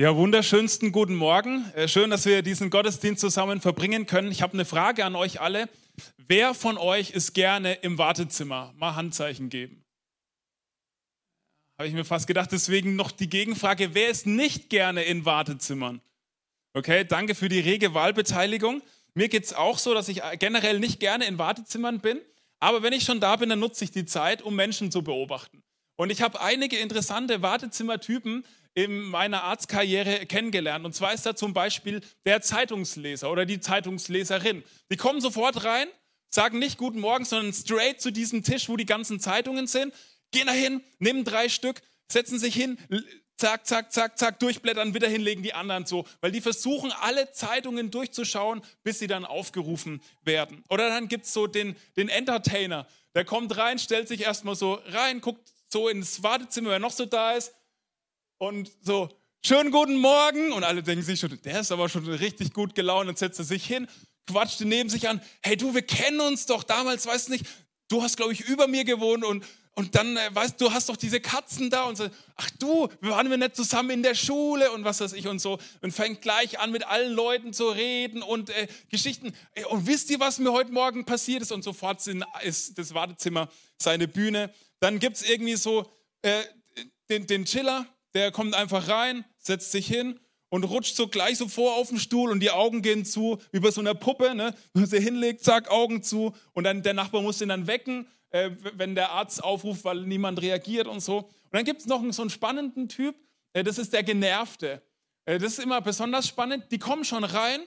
Ja, wunderschönsten guten Morgen. Äh, schön, dass wir diesen Gottesdienst zusammen verbringen können. Ich habe eine Frage an euch alle. Wer von euch ist gerne im Wartezimmer? Mal Handzeichen geben. Habe ich mir fast gedacht. Deswegen noch die Gegenfrage. Wer ist nicht gerne in Wartezimmern? Okay, danke für die rege Wahlbeteiligung. Mir geht es auch so, dass ich generell nicht gerne in Wartezimmern bin. Aber wenn ich schon da bin, dann nutze ich die Zeit, um Menschen zu beobachten. Und ich habe einige interessante Wartezimmertypen in meiner Arztkarriere kennengelernt. Und zwar ist da zum Beispiel der Zeitungsleser oder die Zeitungsleserin. Die kommen sofort rein, sagen nicht Guten Morgen, sondern straight zu diesem Tisch, wo die ganzen Zeitungen sind, gehen da hin, nehmen drei Stück, setzen sich hin, zack, zack, zack, zack, durchblättern, wieder hinlegen die anderen so, weil die versuchen, alle Zeitungen durchzuschauen, bis sie dann aufgerufen werden. Oder dann gibt es so den, den Entertainer, der kommt rein, stellt sich erstmal so rein, guckt so ins Wartezimmer, wer noch so da ist, und so, schönen guten Morgen. Und alle denken sich schon, der ist aber schon richtig gut gelaunt und setzt sich hin, quatscht neben sich an. Hey du, wir kennen uns doch damals, weißt du nicht, du hast, glaube ich, über mir gewohnt und, und dann, äh, weißt du, hast doch diese Katzen da und so, ach du, waren wir nicht zusammen in der Schule und was weiß ich und so und fängt gleich an mit allen Leuten zu reden und äh, Geschichten. Und wisst ihr, was mir heute Morgen passiert ist? Und sofort ist das Wartezimmer seine Bühne. Dann gibt es irgendwie so äh, den, den Chiller, der kommt einfach rein, setzt sich hin und rutscht so gleich so vor auf den Stuhl und die Augen gehen zu, wie bei so einer Puppe, ne? Wenn sie hinlegt, zack, Augen zu und dann der Nachbar muss ihn dann wecken, äh, wenn der Arzt aufruft, weil niemand reagiert und so. Und dann gibt es noch so einen spannenden Typ, äh, das ist der Genervte. Äh, das ist immer besonders spannend. Die kommen schon rein,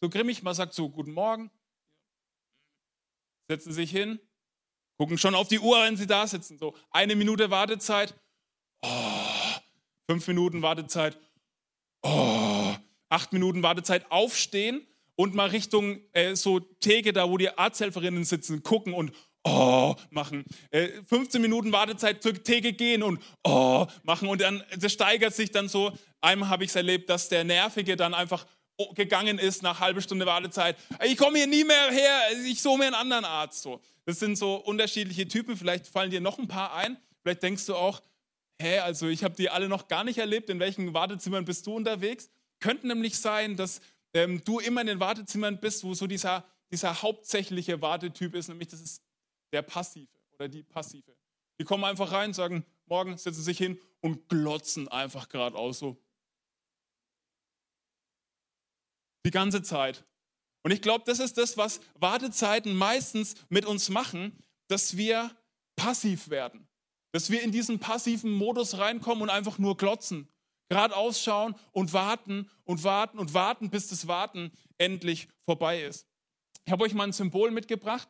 so grimmig, man sagt so, guten Morgen, setzen sich hin, gucken schon auf die Uhr, wenn sie da sitzen, so eine Minute Wartezeit. Oh, Fünf Minuten Wartezeit. Oh, acht Minuten Wartezeit. Aufstehen und mal Richtung äh, so Theke, da wo die Arzthelferinnen sitzen, gucken und oh machen. Äh, 15 Minuten Wartezeit zur Theke gehen und oh machen. Und dann, das steigert sich dann so. Einmal habe ich es erlebt, dass der Nervige dann einfach gegangen ist nach halbe Stunde Wartezeit. Ich komme hier nie mehr her, ich suche mir einen anderen Arzt. So. Das sind so unterschiedliche Typen. Vielleicht fallen dir noch ein paar ein. Vielleicht denkst du auch, hä, also ich habe die alle noch gar nicht erlebt, in welchen Wartezimmern bist du unterwegs? Könnte nämlich sein, dass ähm, du immer in den Wartezimmern bist, wo so dieser, dieser hauptsächliche Wartetyp ist, nämlich das ist der Passive oder die Passive. Die kommen einfach rein, sagen, morgen setzen sich hin und glotzen einfach geradeaus so. Die ganze Zeit. Und ich glaube, das ist das, was Wartezeiten meistens mit uns machen, dass wir passiv werden. Dass wir in diesen passiven Modus reinkommen und einfach nur glotzen, gerade ausschauen und warten und warten und warten, bis das Warten endlich vorbei ist. Ich habe euch mal ein Symbol mitgebracht.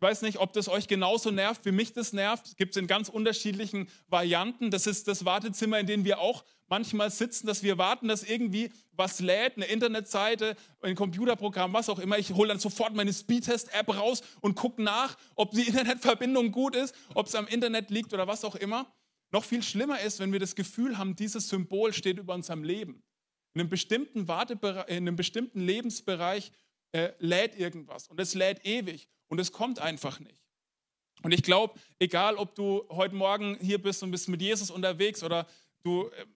Ich weiß nicht, ob das euch genauso nervt, wie mich das nervt. Gibt es in ganz unterschiedlichen Varianten. Das ist das Wartezimmer, in dem wir auch manchmal sitzen, dass wir warten, dass irgendwie was lädt, eine Internetseite, ein Computerprogramm, was auch immer. Ich hole dann sofort meine Speedtest-App raus und gucke nach, ob die Internetverbindung gut ist, ob es am Internet liegt oder was auch immer. Noch viel schlimmer ist, wenn wir das Gefühl haben, dieses Symbol steht über unserem Leben. In einem bestimmten, Wartebereich, in einem bestimmten Lebensbereich äh, lädt irgendwas und es lädt ewig und es kommt einfach nicht. Und ich glaube, egal ob du heute Morgen hier bist und bist mit Jesus unterwegs oder du äh,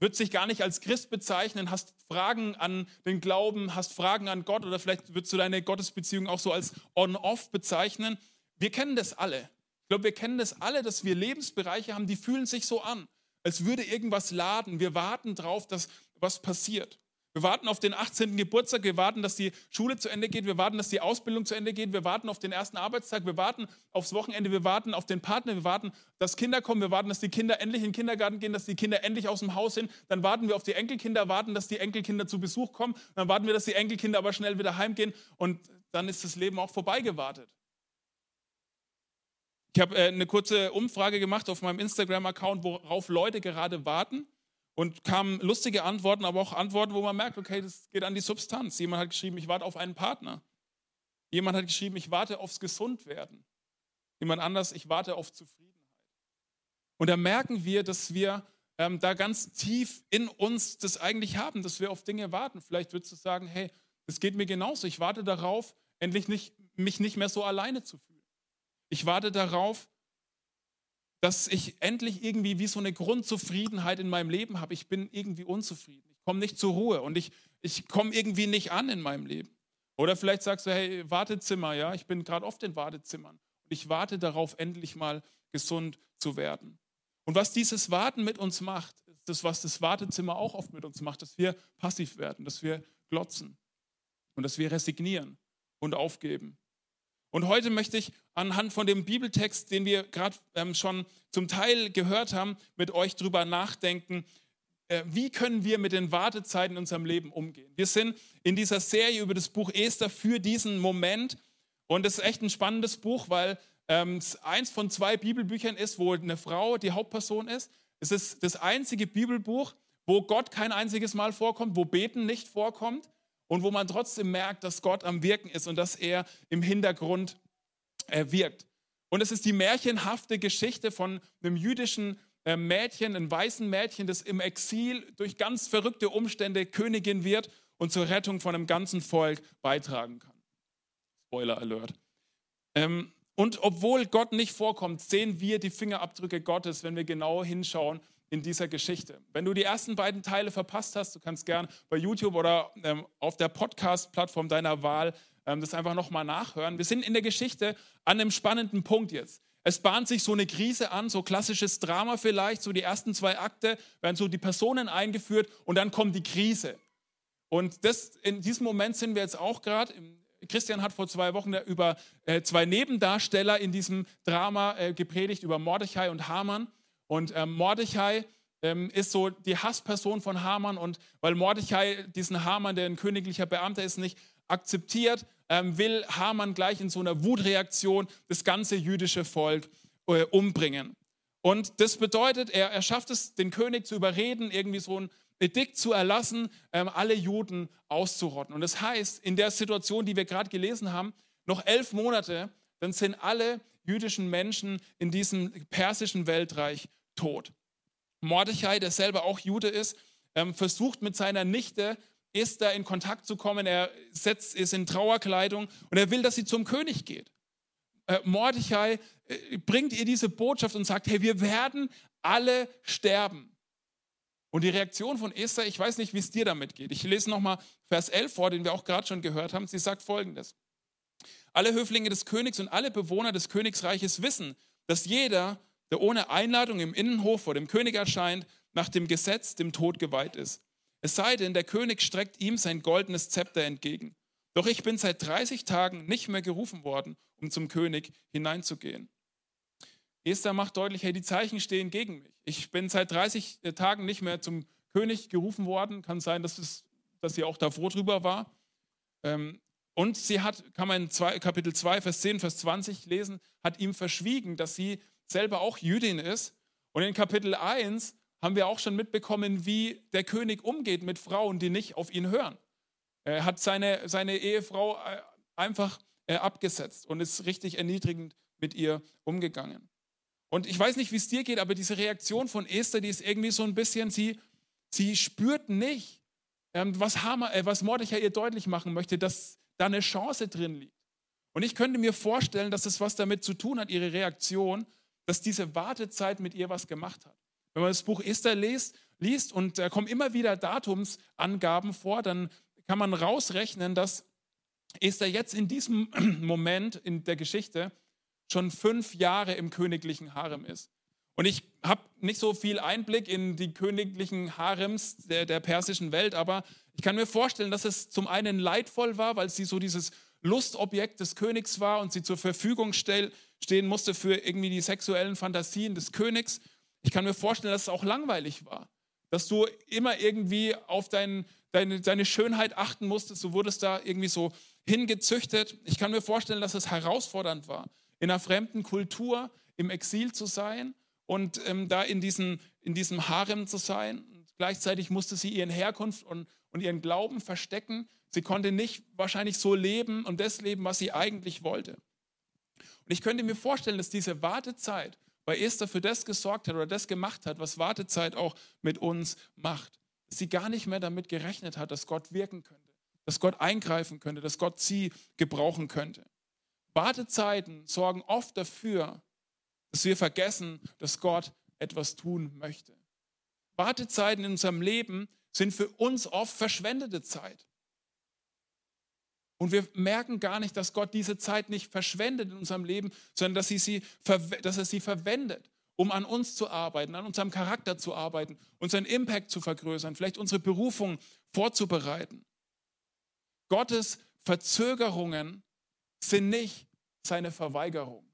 würdest dich gar nicht als Christ bezeichnen, hast Fragen an den Glauben, hast Fragen an Gott oder vielleicht würdest du deine Gottesbeziehung auch so als on-off bezeichnen. Wir kennen das alle. Ich glaube, wir kennen das alle, dass wir Lebensbereiche haben, die fühlen sich so an, als würde irgendwas laden. Wir warten drauf, dass was passiert. Wir warten auf den 18. Geburtstag, wir warten, dass die Schule zu Ende geht, wir warten, dass die Ausbildung zu Ende geht, wir warten auf den ersten Arbeitstag, wir warten aufs Wochenende, wir warten auf den Partner, wir warten, dass Kinder kommen, wir warten, dass die Kinder endlich in den Kindergarten gehen, dass die Kinder endlich aus dem Haus sind. Dann warten wir auf die Enkelkinder, warten, dass die Enkelkinder zu Besuch kommen. Dann warten wir, dass die Enkelkinder aber schnell wieder heimgehen und dann ist das Leben auch vorbeigewartet. Ich habe äh, eine kurze Umfrage gemacht auf meinem Instagram-Account, worauf Leute gerade warten. Und kamen lustige Antworten, aber auch Antworten, wo man merkt, okay, das geht an die Substanz. Jemand hat geschrieben, ich warte auf einen Partner. Jemand hat geschrieben, ich warte aufs Gesundwerden. Jemand anders, ich warte auf Zufriedenheit. Und da merken wir, dass wir ähm, da ganz tief in uns das eigentlich haben, dass wir auf Dinge warten. Vielleicht würdest du sagen, hey, das geht mir genauso. Ich warte darauf, endlich nicht, mich nicht mehr so alleine zu fühlen. Ich warte darauf, dass ich endlich irgendwie wie so eine Grundzufriedenheit in meinem Leben habe. Ich bin irgendwie unzufrieden. Ich komme nicht zur Ruhe und ich, ich komme irgendwie nicht an in meinem Leben. Oder vielleicht sagst du, hey, Wartezimmer, ja, ich bin gerade oft in Wartezimmern und ich warte darauf, endlich mal gesund zu werden. Und was dieses Warten mit uns macht, ist das, was das Wartezimmer auch oft mit uns macht, dass wir passiv werden, dass wir glotzen und dass wir resignieren und aufgeben. Und heute möchte ich anhand von dem Bibeltext, den wir gerade ähm, schon zum Teil gehört haben, mit euch drüber nachdenken, äh, wie können wir mit den Wartezeiten in unserem Leben umgehen. Wir sind in dieser Serie über das Buch Esther für diesen Moment und es ist echt ein spannendes Buch, weil ähm, es eins von zwei Bibelbüchern ist, wo eine Frau die Hauptperson ist. Es ist das einzige Bibelbuch, wo Gott kein einziges Mal vorkommt, wo Beten nicht vorkommt und wo man trotzdem merkt, dass Gott am Wirken ist und dass er im Hintergrund äh, wirkt. Und es ist die märchenhafte Geschichte von einem jüdischen äh, Mädchen, einem weißen Mädchen, das im Exil durch ganz verrückte Umstände Königin wird und zur Rettung von einem ganzen Volk beitragen kann. Spoiler Alert. Ähm, und obwohl Gott nicht vorkommt, sehen wir die Fingerabdrücke Gottes, wenn wir genau hinschauen in dieser Geschichte. Wenn du die ersten beiden Teile verpasst hast, du kannst gern bei YouTube oder ähm, auf der Podcast-Plattform deiner Wahl ähm, das einfach nochmal nachhören. Wir sind in der Geschichte an einem spannenden Punkt jetzt. Es bahnt sich so eine Krise an, so klassisches Drama vielleicht, so die ersten zwei Akte werden so die Personen eingeführt und dann kommt die Krise. Und das, in diesem Moment sind wir jetzt auch gerade Christian hat vor zwei Wochen über äh, zwei Nebendarsteller in diesem Drama äh, gepredigt, über Mordechai und Haman. Und ähm, Mordechai ähm, ist so die Hassperson von Haman. Und weil Mordechai diesen Haman, der ein königlicher Beamter ist, nicht akzeptiert, ähm, will Haman gleich in so einer Wutreaktion das ganze jüdische Volk äh, umbringen. Und das bedeutet, er, er schafft es, den König zu überreden, irgendwie so ein Edikt zu erlassen, ähm, alle Juden auszurotten. Und das heißt, in der Situation, die wir gerade gelesen haben, noch elf Monate, dann sind alle jüdischen Menschen in diesem persischen Weltreich tot. Mordechai, der selber auch Jude ist, ähm, versucht mit seiner Nichte Esther in Kontakt zu kommen. Er setzt, ist in Trauerkleidung und er will, dass sie zum König geht. Äh, Mordechai äh, bringt ihr diese Botschaft und sagt, hey, wir werden alle sterben. Und die Reaktion von Esther, ich weiß nicht, wie es dir damit geht. Ich lese nochmal Vers 11 vor, den wir auch gerade schon gehört haben. Sie sagt folgendes. Alle Höflinge des Königs und alle Bewohner des Königsreiches wissen, dass jeder, der ohne Einladung im Innenhof vor dem König erscheint, nach dem Gesetz dem Tod geweiht ist. Es sei denn, der König streckt ihm sein goldenes Zepter entgegen. Doch ich bin seit 30 Tagen nicht mehr gerufen worden, um zum König hineinzugehen. Esther macht deutlich, hey, die Zeichen stehen gegen mich. Ich bin seit 30 äh, Tagen nicht mehr zum König gerufen worden. Kann sein, dass, es, dass sie auch davor drüber war. Ähm, und sie hat, kann man in zwei, Kapitel 2, Vers 10, Vers 20 lesen, hat ihm verschwiegen, dass sie selber auch Jüdin ist. Und in Kapitel 1 haben wir auch schon mitbekommen, wie der König umgeht mit Frauen, die nicht auf ihn hören. Er hat seine, seine Ehefrau äh, einfach äh, abgesetzt und ist richtig erniedrigend mit ihr umgegangen. Und ich weiß nicht, wie es dir geht, aber diese Reaktion von Esther, die ist irgendwie so ein bisschen, sie, sie spürt nicht, ähm, was, Hammer, äh, was Mordechai ihr deutlich machen möchte, dass da eine Chance drin liegt. Und ich könnte mir vorstellen, dass es was damit zu tun hat, ihre Reaktion, dass diese Wartezeit mit ihr was gemacht hat. Wenn man das Buch Esther liest, liest und da kommen immer wieder Datumsangaben vor, dann kann man rausrechnen, dass Esther jetzt in diesem Moment in der Geschichte schon fünf Jahre im königlichen Harem ist. Und ich habe nicht so viel Einblick in die königlichen Harems der, der, persischen Welt, aber ich kann mir vorstellen, dass es zum einen leidvoll war, weil sie so dieses Lustobjekt des Königs war und sie zur Verfügung stehen musste für irgendwie die sexuellen Fantasien des Königs. Ich kann mir vorstellen, dass es auch langweilig war, dass du immer irgendwie auf dein, deine, deine Schönheit achten musstest. Du wurdest da irgendwie so hingezüchtet. Ich kann mir vorstellen, dass es herausfordernd war in einer fremden Kultur im Exil zu sein und ähm, da in, diesen, in diesem Harem zu sein. Und Gleichzeitig musste sie ihren Herkunft und, und ihren Glauben verstecken. Sie konnte nicht wahrscheinlich so leben und das leben, was sie eigentlich wollte. Und ich könnte mir vorstellen, dass diese Wartezeit bei Esther für das gesorgt hat oder das gemacht hat, was Wartezeit auch mit uns macht. Dass sie gar nicht mehr damit gerechnet hat, dass Gott wirken könnte, dass Gott eingreifen könnte, dass Gott sie gebrauchen könnte. Wartezeiten sorgen oft dafür, dass wir vergessen, dass Gott etwas tun möchte. Wartezeiten in unserem Leben sind für uns oft verschwendete Zeit. Und wir merken gar nicht, dass Gott diese Zeit nicht verschwendet in unserem Leben, sondern dass, sie dass er sie verwendet, um an uns zu arbeiten, an unserem Charakter zu arbeiten, unseren Impact zu vergrößern, vielleicht unsere Berufung vorzubereiten. Gottes Verzögerungen sind nicht seine Verweigerung.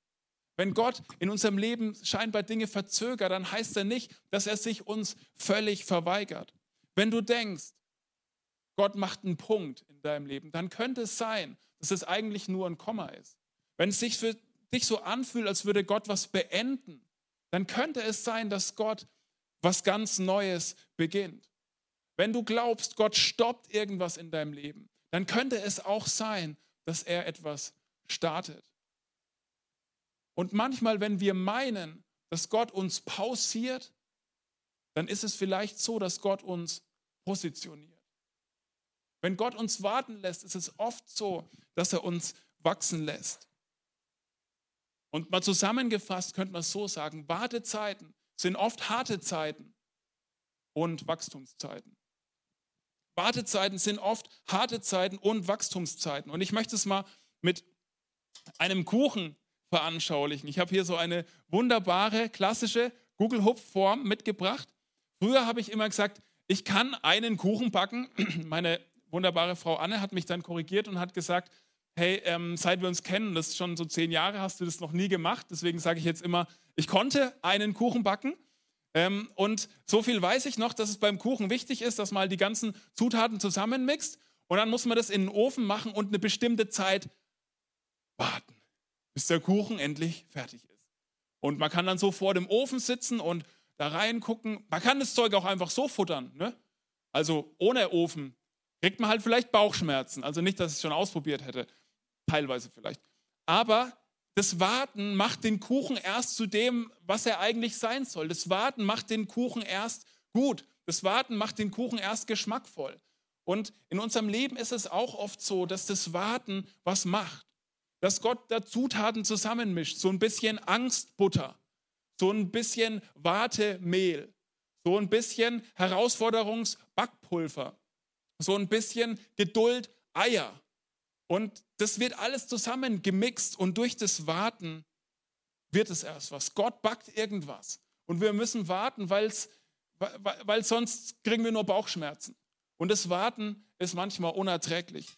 Wenn Gott in unserem Leben scheinbar Dinge verzögert, dann heißt er nicht, dass er sich uns völlig verweigert. Wenn du denkst, Gott macht einen Punkt in deinem Leben, dann könnte es sein, dass es eigentlich nur ein Komma ist. Wenn es sich für dich so anfühlt, als würde Gott was beenden, dann könnte es sein, dass Gott was ganz Neues beginnt. Wenn du glaubst, Gott stoppt irgendwas in deinem Leben, dann könnte es auch sein, dass er etwas startet. Und manchmal, wenn wir meinen, dass Gott uns pausiert, dann ist es vielleicht so, dass Gott uns positioniert. Wenn Gott uns warten lässt, ist es oft so, dass er uns wachsen lässt. Und mal zusammengefasst könnte man es so sagen, Wartezeiten sind oft harte Zeiten und Wachstumszeiten. Wartezeiten sind oft harte Zeiten und Wachstumszeiten. Und ich möchte es mal mit einem Kuchen veranschaulichen. Ich habe hier so eine wunderbare, klassische Google-Hupf-Form mitgebracht. Früher habe ich immer gesagt, ich kann einen Kuchen backen. Meine wunderbare Frau Anne hat mich dann korrigiert und hat gesagt, hey, ähm, seit wir uns kennen, das ist schon so zehn Jahre, hast du das noch nie gemacht. Deswegen sage ich jetzt immer, ich konnte einen Kuchen backen. Ähm, und so viel weiß ich noch, dass es beim Kuchen wichtig ist, dass man die ganzen Zutaten zusammenmixt. Und dann muss man das in den Ofen machen und eine bestimmte Zeit warten, bis der Kuchen endlich fertig ist. Und man kann dann so vor dem Ofen sitzen und da reingucken. Man kann das Zeug auch einfach so futtern. Ne? Also ohne Ofen kriegt man halt vielleicht Bauchschmerzen. Also nicht, dass ich es schon ausprobiert hätte, teilweise vielleicht. Aber das Warten macht den Kuchen erst zu dem, was er eigentlich sein soll. Das Warten macht den Kuchen erst gut. Das Warten macht den Kuchen erst geschmackvoll. Und in unserem Leben ist es auch oft so, dass das Warten was macht. Dass Gott da Zutaten zusammenmischt. So ein bisschen Angstbutter, so ein bisschen Wartemehl, so ein bisschen Herausforderungsbackpulver so ein bisschen Geduld, Eier. Und das wird alles zusammen gemixt und durch das Warten wird es erst was. Gott backt irgendwas. Und wir müssen warten, weil's, weil sonst kriegen wir nur Bauchschmerzen. Und das Warten ist manchmal unerträglich.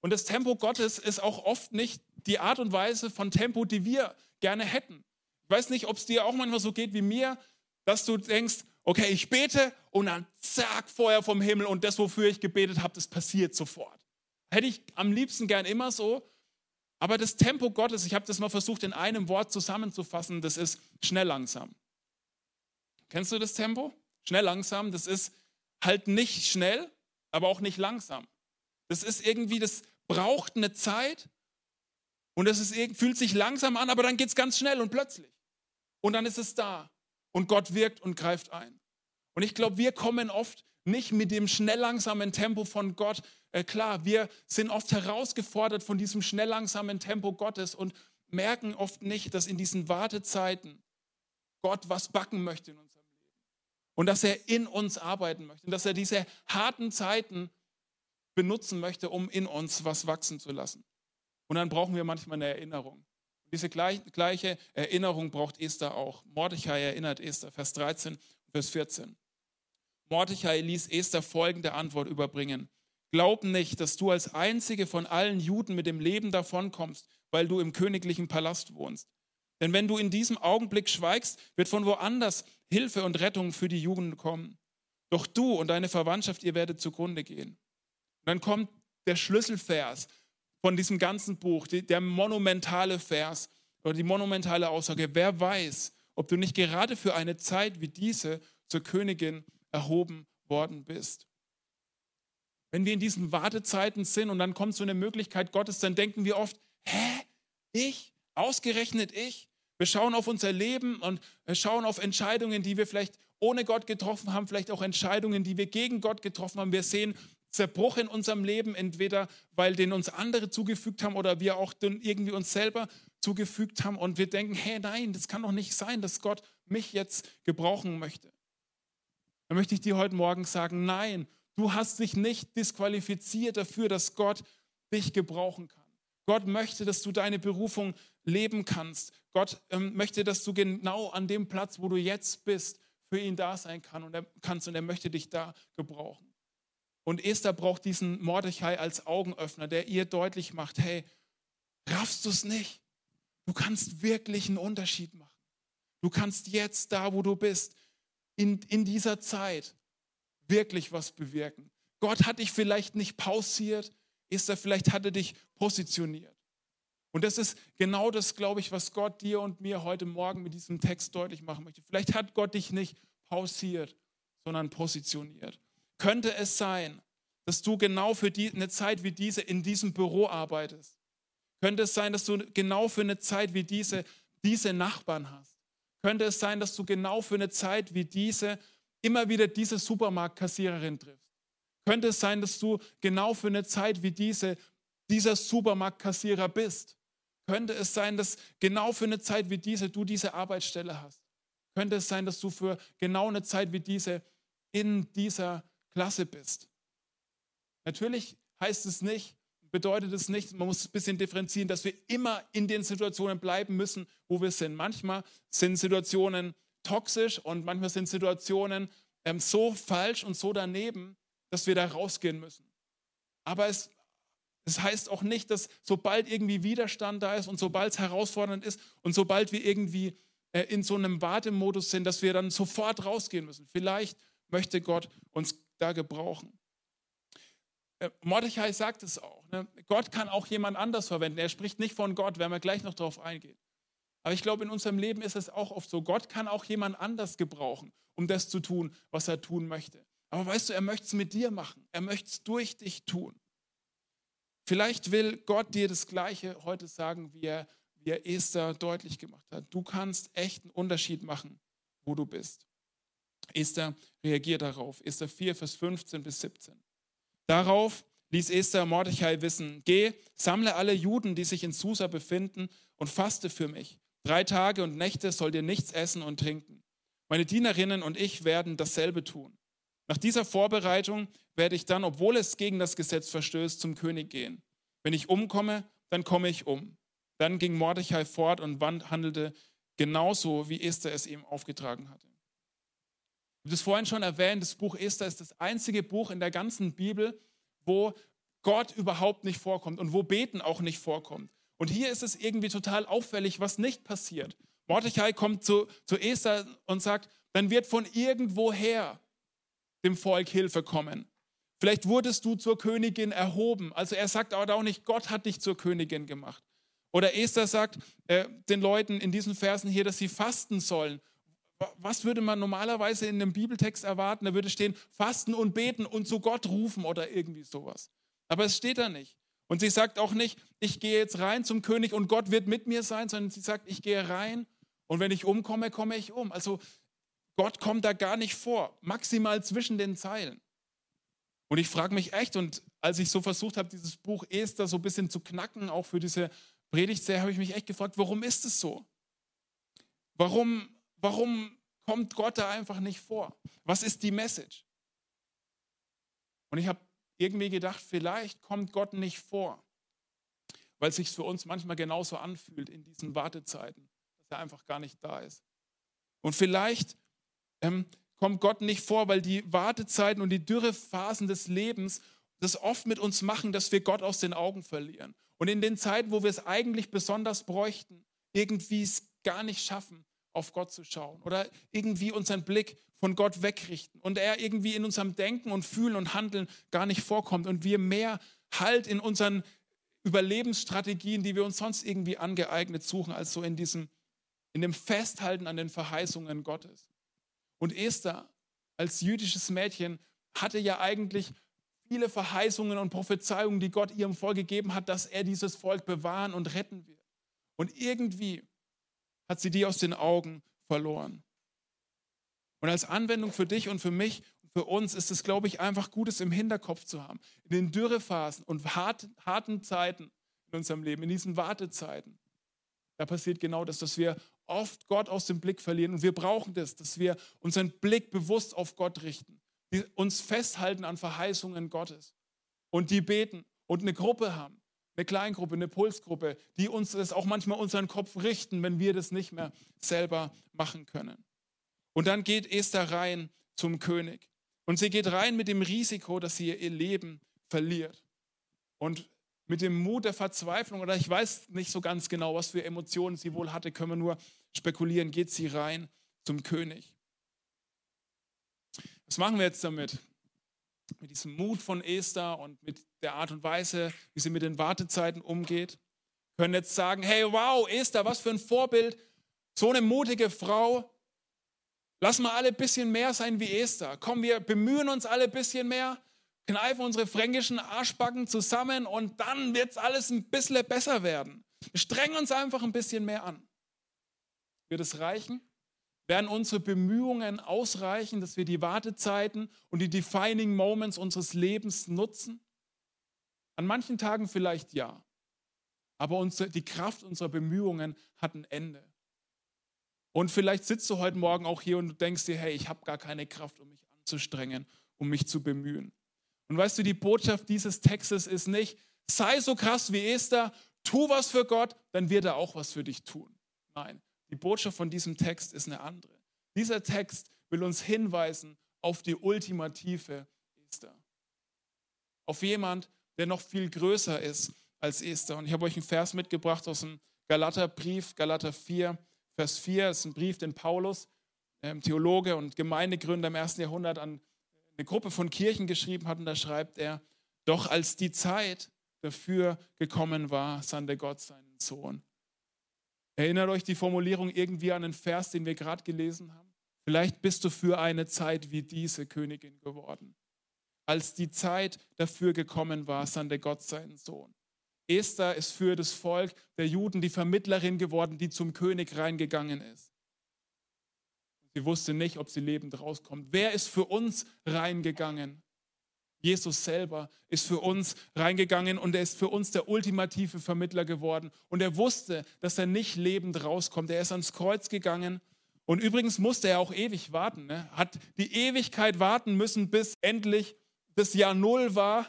Und das Tempo Gottes ist auch oft nicht die Art und Weise von Tempo, die wir gerne hätten. Ich weiß nicht, ob es dir auch manchmal so geht wie mir, dass du denkst, okay, ich bete und dann zack, Feuer vom Himmel und das, wofür ich gebetet habe, das passiert sofort. Hätte ich am liebsten gern immer so, aber das Tempo Gottes, ich habe das mal versucht in einem Wort zusammenzufassen, das ist schnell langsam. Kennst du das Tempo? Schnell langsam, das ist halt nicht schnell, aber auch nicht langsam. Das ist irgendwie, das braucht eine Zeit und es fühlt sich langsam an, aber dann geht es ganz schnell und plötzlich. Und dann ist es da und Gott wirkt und greift ein. Und ich glaube, wir kommen oft nicht mit dem schnell langsamen Tempo von Gott äh, klar. Wir sind oft herausgefordert von diesem schnell langsamen Tempo Gottes und merken oft nicht, dass in diesen Wartezeiten Gott was backen möchte in unserem Leben. Und dass er in uns arbeiten möchte. Und dass er diese harten Zeiten benutzen möchte, um in uns was wachsen zu lassen. Und dann brauchen wir manchmal eine Erinnerung. Diese gleiche Erinnerung braucht Esther auch. Mordechai erinnert Esther, Vers 13, Vers 14. Mordechai ließ Esther folgende Antwort überbringen. Glaub nicht, dass du als einzige von allen Juden mit dem Leben davonkommst, weil du im königlichen Palast wohnst. Denn wenn du in diesem Augenblick schweigst, wird von woanders Hilfe und Rettung für die Jugend kommen. Doch du und deine Verwandtschaft, ihr werdet zugrunde gehen. Und dann kommt der Schlüsselvers, von diesem ganzen Buch, der monumentale Vers oder die monumentale Aussage, wer weiß, ob du nicht gerade für eine Zeit wie diese zur Königin erhoben worden bist. Wenn wir in diesen Wartezeiten sind und dann kommt so eine Möglichkeit Gottes, dann denken wir oft, hä, ich, ausgerechnet ich. Wir schauen auf unser Leben und wir schauen auf Entscheidungen, die wir vielleicht ohne Gott getroffen haben, vielleicht auch Entscheidungen, die wir gegen Gott getroffen haben. Wir sehen Zerbruch in unserem Leben, entweder weil den uns andere zugefügt haben oder wir auch irgendwie uns selber zugefügt haben und wir denken, hey, nein, das kann doch nicht sein, dass Gott mich jetzt gebrauchen möchte. Dann möchte ich dir heute Morgen sagen, nein, du hast dich nicht disqualifiziert dafür, dass Gott dich gebrauchen kann. Gott möchte, dass du deine Berufung leben kannst. Gott ähm, möchte, dass du genau an dem Platz, wo du jetzt bist, für ihn da sein kann und er, kannst und er möchte dich da gebrauchen. Und Esther braucht diesen Mordechai als Augenöffner, der ihr deutlich macht, hey, raffst du es nicht? Du kannst wirklich einen Unterschied machen. Du kannst jetzt da, wo du bist, in, in dieser Zeit wirklich was bewirken. Gott hat dich vielleicht nicht pausiert, Esther, vielleicht hat er dich positioniert. Und das ist genau das, glaube ich, was Gott dir und mir heute Morgen mit diesem Text deutlich machen möchte. Vielleicht hat Gott dich nicht pausiert, sondern positioniert. Könnte es sein, dass du genau für die, eine Zeit wie diese in diesem Büro arbeitest? Könnte es sein, dass du genau für eine Zeit wie diese diese Nachbarn hast? Könnte es sein, dass du genau für eine Zeit wie diese immer wieder diese Supermarktkassiererin triffst? Könnte es sein, dass du genau für eine Zeit wie diese dieser Supermarktkassierer bist? Könnte es sein, dass genau für eine Zeit wie diese du diese Arbeitsstelle hast? Könnte es sein, dass du für genau eine Zeit wie diese in dieser Klasse bist? Natürlich heißt es nicht, bedeutet es nicht, man muss ein bisschen differenzieren, dass wir immer in den Situationen bleiben müssen, wo wir sind. Manchmal sind Situationen toxisch und manchmal sind Situationen ähm, so falsch und so daneben, dass wir da rausgehen müssen. Aber es, es heißt auch nicht, dass sobald irgendwie Widerstand da ist und sobald es herausfordernd ist und sobald wir irgendwie äh, in so einem Wartemodus sind, dass wir dann sofort rausgehen müssen. Vielleicht möchte Gott uns da gebrauchen. Äh, Mordechai sagt es auch. Ne? Gott kann auch jemand anders verwenden. Er spricht nicht von Gott, werden wir gleich noch darauf eingehen. Aber ich glaube, in unserem Leben ist es auch oft so. Gott kann auch jemand anders gebrauchen, um das zu tun, was er tun möchte. Aber weißt du, er möchte es mit dir machen. Er möchte es durch dich tun. Vielleicht will Gott dir das Gleiche heute sagen, wie er, wie er Esther deutlich gemacht hat. Du kannst echt einen Unterschied machen, wo du bist. Esther reagiert darauf. Esther 4, Vers 15 bis 17. Darauf ließ Esther Mordechai wissen, geh, sammle alle Juden, die sich in Susa befinden, und faste für mich. Drei Tage und Nächte soll dir nichts essen und trinken. Meine Dienerinnen und ich werden dasselbe tun. Nach dieser Vorbereitung werde ich dann, obwohl es gegen das Gesetz verstößt, zum König gehen. Wenn ich umkomme, dann komme ich um. Dann ging Mordechai fort und handelte genauso, wie Esther es ihm aufgetragen hatte. Habe es vorhin schon erwähnt, das Buch Esther ist das einzige Buch in der ganzen Bibel, wo Gott überhaupt nicht vorkommt und wo Beten auch nicht vorkommt. Und hier ist es irgendwie total auffällig, was nicht passiert. Mordechai kommt zu, zu Esther und sagt, dann wird von irgendwoher dem Volk Hilfe kommen. Vielleicht wurdest du zur Königin erhoben. Also er sagt aber auch nicht, Gott hat dich zur Königin gemacht. Oder Esther sagt äh, den Leuten in diesen Versen hier, dass sie fasten sollen. Was würde man normalerweise in einem Bibeltext erwarten? Da würde stehen, fasten und beten und zu Gott rufen oder irgendwie sowas. Aber es steht da nicht. Und sie sagt auch nicht, ich gehe jetzt rein zum König und Gott wird mit mir sein, sondern sie sagt, ich gehe rein und wenn ich umkomme, komme ich um. Also Gott kommt da gar nicht vor, maximal zwischen den Zeilen. Und ich frage mich echt, und als ich so versucht habe, dieses Buch Esther so ein bisschen zu knacken, auch für diese Predigtserie, habe ich mich echt gefragt, warum ist es so? Warum, warum kommt Gott da einfach nicht vor? Was ist die Message? Und ich habe irgendwie gedacht, vielleicht kommt Gott nicht vor, weil es sich für uns manchmal genauso anfühlt in diesen Wartezeiten, dass er einfach gar nicht da ist. Und vielleicht ähm, kommt Gott nicht vor, weil die Wartezeiten und die Dürrephasen des Lebens das oft mit uns machen, dass wir Gott aus den Augen verlieren. Und in den Zeiten, wo wir es eigentlich besonders bräuchten, irgendwie es gar nicht schaffen, auf Gott zu schauen oder irgendwie unseren Blick von Gott wegrichten und er irgendwie in unserem Denken und Fühlen und Handeln gar nicht vorkommt und wir mehr Halt in unseren Überlebensstrategien, die wir uns sonst irgendwie angeeignet suchen, als so in diesem, in dem Festhalten an den Verheißungen Gottes. Und Esther als jüdisches Mädchen hatte ja eigentlich viele Verheißungen und Prophezeiungen, die Gott ihrem Volk gegeben hat, dass er dieses Volk bewahren und retten wird. Und irgendwie hat sie die aus den Augen verloren. Und als Anwendung für dich und für mich und für uns ist es, glaube ich, einfach Gutes im Hinterkopf zu haben. In den Dürrephasen und harten Zeiten in unserem Leben, in diesen Wartezeiten, da passiert genau das, dass wir oft Gott aus dem Blick verlieren. Und wir brauchen das, dass wir unseren Blick bewusst auf Gott richten, uns festhalten an Verheißungen Gottes und die beten und eine Gruppe haben, eine Kleingruppe, eine Pulsgruppe, die uns das auch manchmal unseren Kopf richten, wenn wir das nicht mehr selber machen können. Und dann geht Esther rein zum König. Und sie geht rein mit dem Risiko, dass sie ihr Leben verliert. Und mit dem Mut der Verzweiflung, oder ich weiß nicht so ganz genau, was für Emotionen sie wohl hatte, können wir nur spekulieren, geht sie rein zum König. Was machen wir jetzt damit? Mit diesem Mut von Esther und mit der Art und Weise, wie sie mit den Wartezeiten umgeht. Können jetzt sagen, hey, wow, Esther, was für ein Vorbild. So eine mutige Frau, Lass mal alle ein bisschen mehr sein wie Esther. Komm, wir bemühen uns alle ein bisschen mehr, kneifen unsere fränkischen Arschbacken zusammen und dann wird es alles ein bisschen besser werden. Wir strengen uns einfach ein bisschen mehr an. Wird es reichen? Werden unsere Bemühungen ausreichen, dass wir die Wartezeiten und die defining Moments unseres Lebens nutzen? An manchen Tagen vielleicht ja. Aber unsere, die Kraft unserer Bemühungen hat ein Ende. Und vielleicht sitzt du heute Morgen auch hier und du denkst dir, hey, ich habe gar keine Kraft, um mich anzustrengen, um mich zu bemühen. Und weißt du, die Botschaft dieses Textes ist nicht, sei so krass wie Esther, tu was für Gott, dann wird er auch was für dich tun. Nein, die Botschaft von diesem Text ist eine andere. Dieser Text will uns hinweisen auf die ultimative Esther. Auf jemand, der noch viel größer ist als Esther. Und ich habe euch einen Vers mitgebracht aus dem Galaterbrief, Galater 4, Vers 4 ist ein Brief, den Paulus, ähm, Theologe und Gemeindegründer im ersten Jahrhundert, an eine Gruppe von Kirchen geschrieben hat. Und da schreibt er, doch als die Zeit dafür gekommen war, sandte Gott seinen Sohn. Erinnert euch die Formulierung irgendwie an den Vers, den wir gerade gelesen haben? Vielleicht bist du für eine Zeit wie diese Königin geworden. Als die Zeit dafür gekommen war, sandte Gott seinen Sohn. Esther ist für das Volk der Juden die Vermittlerin geworden, die zum König reingegangen ist. Sie wusste nicht, ob sie lebend rauskommt. Wer ist für uns reingegangen? Jesus selber ist für uns reingegangen und er ist für uns der ultimative Vermittler geworden. Und er wusste, dass er nicht lebend rauskommt. Er ist ans Kreuz gegangen. Und übrigens musste er auch ewig warten. Ne? Hat die Ewigkeit warten müssen, bis endlich das Jahr Null war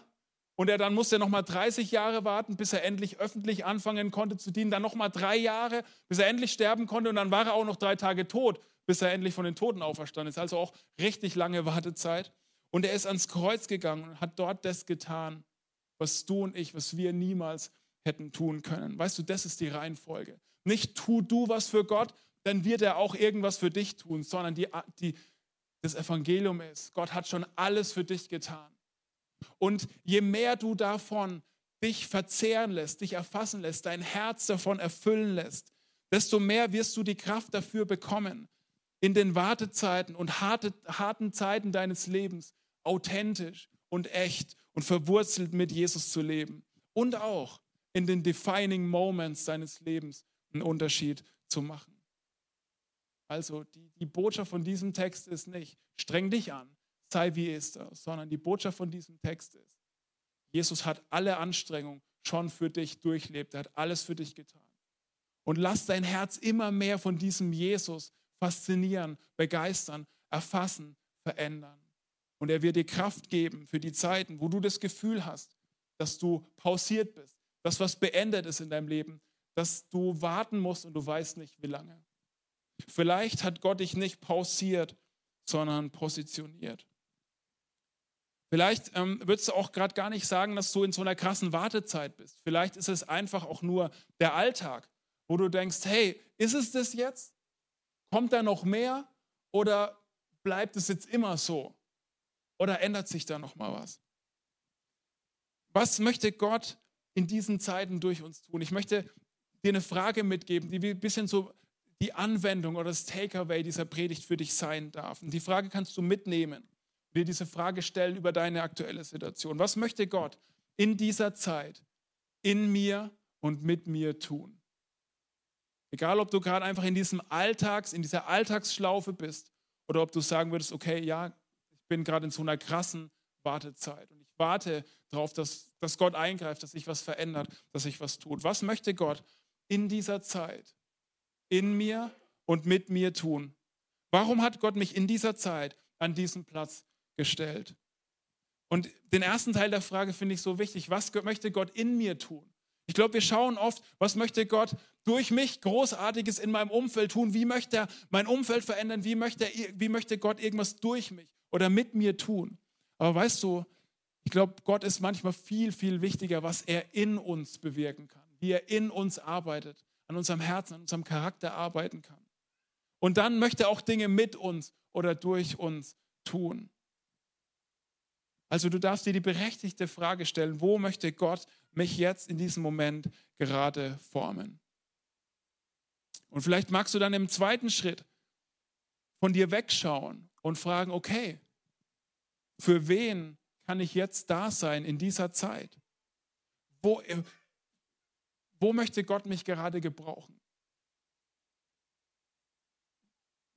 und er dann musste er nochmal 30 Jahre warten, bis er endlich öffentlich anfangen konnte zu dienen. Dann nochmal drei Jahre, bis er endlich sterben konnte. Und dann war er auch noch drei Tage tot, bis er endlich von den Toten auferstanden ist. Also auch richtig lange Wartezeit. Und er ist ans Kreuz gegangen und hat dort das getan, was du und ich, was wir niemals hätten tun können. Weißt du, das ist die Reihenfolge. Nicht tu du was für Gott, dann wird er auch irgendwas für dich tun, sondern die, die, das Evangelium ist, Gott hat schon alles für dich getan. Und je mehr du davon dich verzehren lässt, dich erfassen lässt, dein Herz davon erfüllen lässt, desto mehr wirst du die Kraft dafür bekommen, in den Wartezeiten und harte, harten Zeiten deines Lebens authentisch und echt und verwurzelt mit Jesus zu leben. Und auch in den defining Moments deines Lebens einen Unterschied zu machen. Also die, die Botschaft von diesem Text ist nicht, streng dich an, sei wie Esther, sondern die Botschaft von diesem Text ist, Jesus hat alle Anstrengungen schon für dich durchlebt, er hat alles für dich getan. Und lass dein Herz immer mehr von diesem Jesus faszinieren, begeistern, erfassen, verändern. Und er wird dir Kraft geben für die Zeiten, wo du das Gefühl hast, dass du pausiert bist, dass was beendet ist in deinem Leben, dass du warten musst und du weißt nicht, wie lange. Vielleicht hat Gott dich nicht pausiert, sondern positioniert. Vielleicht ähm, würdest du auch gerade gar nicht sagen, dass du in so einer krassen Wartezeit bist. Vielleicht ist es einfach auch nur der Alltag, wo du denkst, hey, ist es das jetzt? Kommt da noch mehr? Oder bleibt es jetzt immer so? Oder ändert sich da noch mal was? Was möchte Gott in diesen Zeiten durch uns tun? Ich möchte dir eine Frage mitgeben, die ein bisschen so die Anwendung oder das Takeaway dieser Predigt für dich sein darf. Und die Frage kannst du mitnehmen, dir diese Frage stellen über deine aktuelle Situation. Was möchte Gott in dieser Zeit in mir und mit mir tun? Egal, ob du gerade einfach in diesem Alltags, in dieser Alltagsschlaufe bist oder ob du sagen würdest, okay, ja, bin gerade in so einer krassen Wartezeit und ich warte darauf, dass, dass Gott eingreift, dass sich was verändert, dass sich was tut. Was möchte Gott in dieser Zeit in mir und mit mir tun? Warum hat Gott mich in dieser Zeit an diesen Platz gestellt? Und den ersten Teil der Frage finde ich so wichtig. Was möchte Gott in mir tun? Ich glaube, wir schauen oft, was möchte Gott durch mich Großartiges in meinem Umfeld tun? Wie möchte er mein Umfeld verändern? Wie möchte, er, wie möchte Gott irgendwas durch mich oder mit mir tun? Aber weißt du, ich glaube, Gott ist manchmal viel, viel wichtiger, was er in uns bewirken kann, wie er in uns arbeitet, an unserem Herzen, an unserem Charakter arbeiten kann. Und dann möchte er auch Dinge mit uns oder durch uns tun. Also du darfst dir die berechtigte Frage stellen, wo möchte Gott mich jetzt in diesem Moment gerade formen? Und vielleicht magst du dann im zweiten Schritt von dir wegschauen und fragen, okay, für wen kann ich jetzt da sein in dieser Zeit? Wo, wo möchte Gott mich gerade gebrauchen?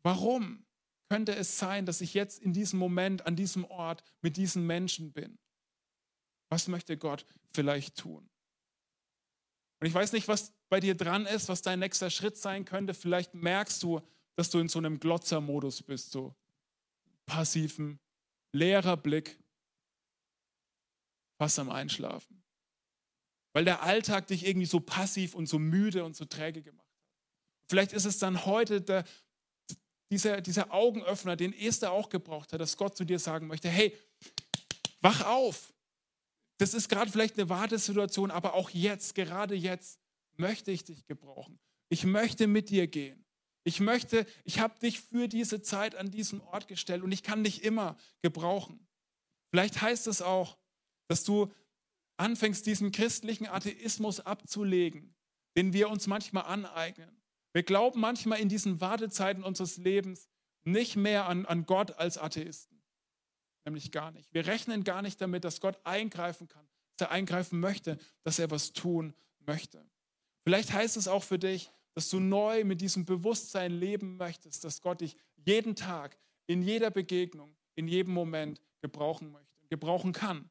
Warum könnte es sein, dass ich jetzt in diesem Moment, an diesem Ort mit diesen Menschen bin? Was möchte Gott vielleicht tun? Und ich weiß nicht, was bei dir dran ist, was dein nächster Schritt sein könnte. Vielleicht merkst du, dass du in so einem Glotzermodus bist, so passiven, leerer Blick, fast am Einschlafen. Weil der Alltag dich irgendwie so passiv und so müde und so träge gemacht hat. Vielleicht ist es dann heute der, dieser, dieser Augenöffner, den Esther auch gebraucht hat, dass Gott zu dir sagen möchte, hey, wach auf. Das ist gerade vielleicht eine Wartesituation, aber auch jetzt, gerade jetzt, möchte ich dich gebrauchen. Ich möchte mit dir gehen. Ich möchte, ich habe dich für diese Zeit an diesen Ort gestellt und ich kann dich immer gebrauchen. Vielleicht heißt es auch, dass du anfängst, diesen christlichen Atheismus abzulegen, den wir uns manchmal aneignen. Wir glauben manchmal in diesen Wartezeiten unseres Lebens nicht mehr an, an Gott als Atheisten. Nämlich gar nicht. Wir rechnen gar nicht damit, dass Gott eingreifen kann, dass er eingreifen möchte, dass er was tun möchte. Vielleicht heißt es auch für dich, dass du neu mit diesem Bewusstsein leben möchtest, dass Gott dich jeden Tag, in jeder Begegnung, in jedem Moment gebrauchen möchte, gebrauchen kann.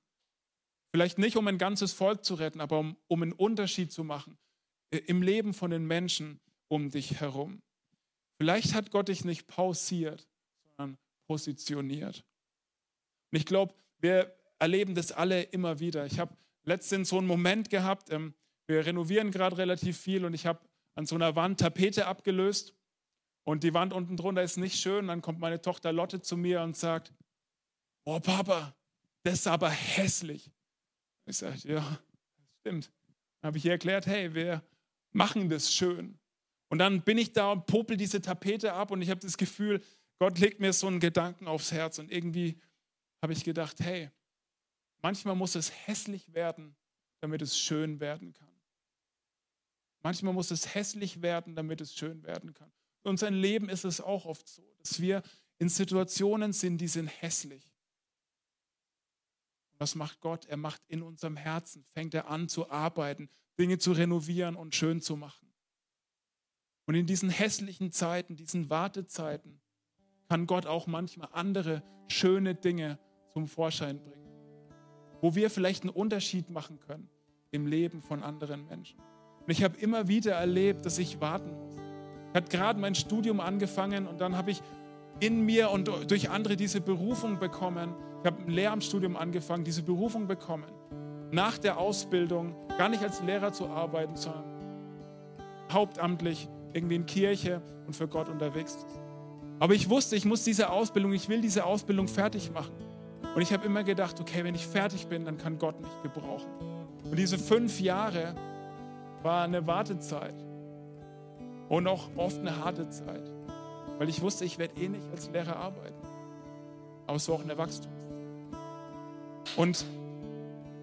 Vielleicht nicht, um ein ganzes Volk zu retten, aber um, um einen Unterschied zu machen äh, im Leben von den Menschen um dich herum. Vielleicht hat Gott dich nicht pausiert, sondern positioniert. Und ich glaube, wir erleben das alle immer wieder. Ich habe letztens so einen Moment gehabt, ähm, wir renovieren gerade relativ viel und ich habe an so einer Wand Tapete abgelöst und die Wand unten drunter ist nicht schön. Dann kommt meine Tochter Lotte zu mir und sagt, oh Papa, das ist aber hässlich. Ich sage, ja, stimmt. Dann habe ich ihr erklärt, hey, wir machen das schön. Und dann bin ich da und popel diese Tapete ab und ich habe das Gefühl, Gott legt mir so einen Gedanken aufs Herz und irgendwie habe ich gedacht, hey, manchmal muss es hässlich werden, damit es schön werden kann. Manchmal muss es hässlich werden, damit es schön werden kann. In unserem Leben ist es auch oft so, dass wir in Situationen sind, die sind hässlich. Was macht Gott? Er macht in unserem Herzen, fängt er an zu arbeiten, Dinge zu renovieren und schön zu machen. Und in diesen hässlichen Zeiten, diesen Wartezeiten, kann Gott auch manchmal andere schöne Dinge zum Vorschein bringen, wo wir vielleicht einen Unterschied machen können im Leben von anderen Menschen. Und ich habe immer wieder erlebt, dass ich warten muss. Ich habe gerade mein Studium angefangen und dann habe ich in mir und durch andere diese Berufung bekommen, ich habe ein Lehramtsstudium angefangen, diese Berufung bekommen, nach der Ausbildung gar nicht als Lehrer zu arbeiten, sondern hauptamtlich irgendwie in Kirche und für Gott unterwegs. Aber ich wusste, ich muss diese Ausbildung, ich will diese Ausbildung fertig machen. Und ich habe immer gedacht, okay, wenn ich fertig bin, dann kann Gott mich gebrauchen. Und diese fünf Jahre war eine Wartezeit und auch oft eine harte Zeit, weil ich wusste, ich werde eh nicht als Lehrer arbeiten. Aber es war auch eine Wachstumszeit. Und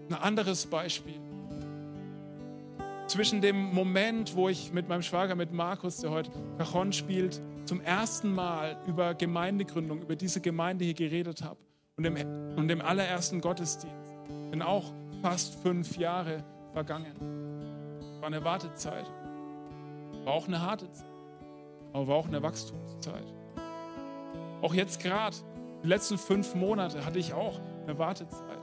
ein anderes Beispiel. zwischen dem Moment, wo ich mit meinem Schwager, mit Markus, der heute Cajon spielt, zum ersten Mal über Gemeindegründung, über diese Gemeinde hier geredet habe und dem, und dem allerersten Gottesdienst. Bin auch fast fünf Jahre vergangen. War eine Wartezeit. War auch eine harte Zeit. Aber war auch eine Wachstumszeit. Auch jetzt gerade, die letzten fünf Monate hatte ich auch eine Wartezeit.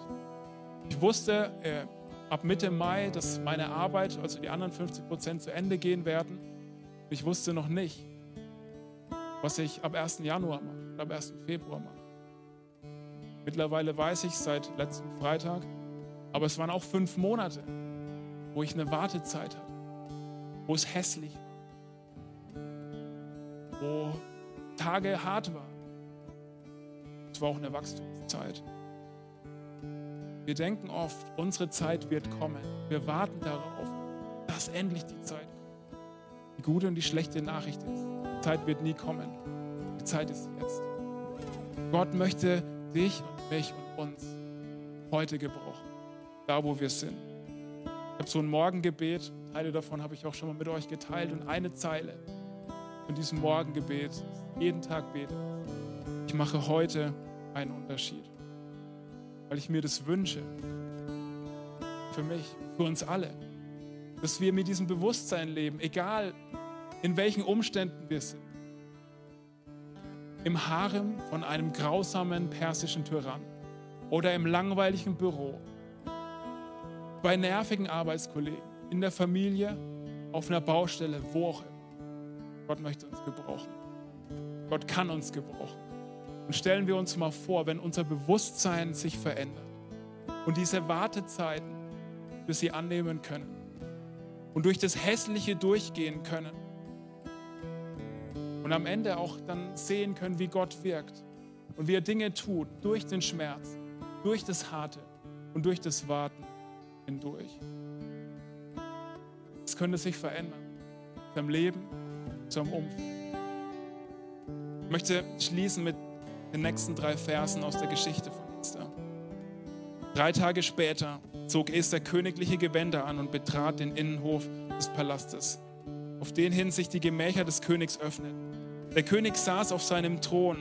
Ich wusste, äh, ab Mitte Mai, dass meine Arbeit, also die anderen 50 Prozent, zu Ende gehen werden. Ich wusste noch nicht, was ich ab 1. Januar mache, ab 1. Februar mache. Mittlerweile weiß ich seit letztem Freitag, aber es waren auch fünf Monate, wo ich eine Wartezeit hatte, wo es hässlich war, wo Tage hart waren. Es war auch eine Wachstumszeit. Wir denken oft, unsere Zeit wird kommen. Wir warten darauf, dass endlich die Zeit kommt. Die gute und die schlechte Nachricht ist, die Zeit wird nie kommen. Die Zeit ist jetzt. Gott möchte dich und mich und uns heute gebrauchen, da wo wir sind. Ich habe so ein Morgengebet, Teile davon habe ich auch schon mal mit euch geteilt und eine Zeile von diesem Morgengebet, jeden Tag bete. Ich mache heute einen Unterschied weil ich mir das wünsche. Für mich, für uns alle. Dass wir mit diesem Bewusstsein leben, egal in welchen Umständen wir sind. Im Harem von einem grausamen persischen Tyrann oder im langweiligen Büro, bei nervigen Arbeitskollegen, in der Familie, auf einer Baustelle, wo auch immer. Gott möchte uns gebrauchen. Gott kann uns gebrauchen. Und stellen wir uns mal vor, wenn unser Bewusstsein sich verändert und diese Wartezeiten wir sie annehmen können und durch das Hässliche durchgehen können und am Ende auch dann sehen können, wie Gott wirkt und wie er Dinge tut durch den Schmerz, durch das Harte und durch das Warten hindurch. Es könnte sich verändern, zum Leben, zum Umfeld. Ich möchte schließen mit den nächsten drei Versen aus der Geschichte von Esther. Drei Tage später zog Esther königliche Gewänder an und betrat den Innenhof des Palastes, auf den hin sich die Gemächer des Königs öffneten. Der König saß auf seinem Thron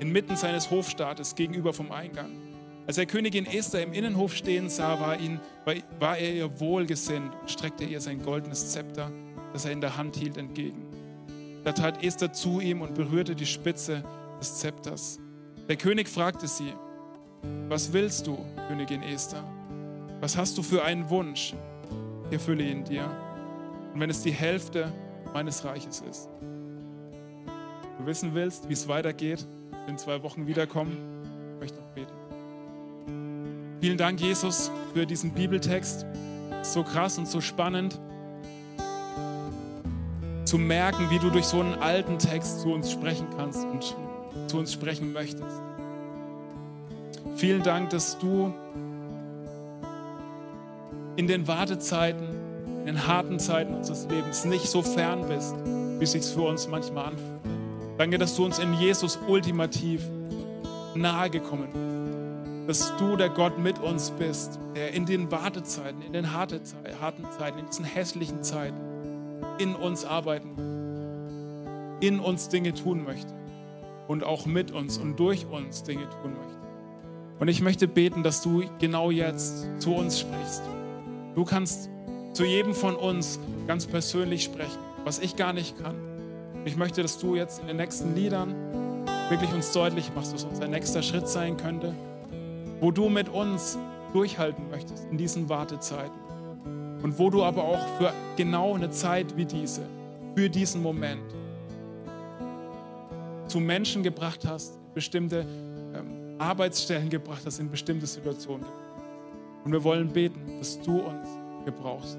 inmitten seines Hofstaates gegenüber vom Eingang. Als der Königin Esther im Innenhof stehen sah, war, ihn, war er ihr wohlgesinnt und streckte ihr sein goldenes Zepter, das er in der Hand hielt, entgegen. Da trat Esther zu ihm und berührte die Spitze des Zepters. Der König fragte sie, was willst du, Königin Esther? Was hast du für einen Wunsch? Ich erfülle ihn dir. Und wenn es die Hälfte meines Reiches ist. Du wissen willst, wie es weitergeht, in zwei Wochen wiederkommen, ich möchte noch beten. Vielen Dank, Jesus, für diesen Bibeltext. So krass und so spannend zu merken, wie du durch so einen alten Text zu uns sprechen kannst und zu uns sprechen möchtest. Vielen Dank, dass du in den Wartezeiten, in den harten Zeiten unseres Lebens nicht so fern bist, wie es sich für uns manchmal anfühlt. Danke, dass du uns in Jesus ultimativ nahe gekommen bist. Dass du der Gott mit uns bist, der in den Wartezeiten, in den harten Zeiten, in diesen hässlichen Zeiten in uns arbeiten, in uns Dinge tun möchte und auch mit uns und durch uns Dinge tun möchte. Und ich möchte beten, dass du genau jetzt zu uns sprichst. Du kannst zu jedem von uns ganz persönlich sprechen, was ich gar nicht kann. Ich möchte, dass du jetzt in den nächsten Liedern wirklich uns deutlich machst, was unser nächster Schritt sein könnte, wo du mit uns durchhalten möchtest in diesen Wartezeiten. Und wo du aber auch für genau eine Zeit wie diese, für diesen Moment, zu Menschen gebracht hast, bestimmte ähm, Arbeitsstellen gebracht hast, in bestimmte Situationen. Und wir wollen beten, dass du uns gebrauchst.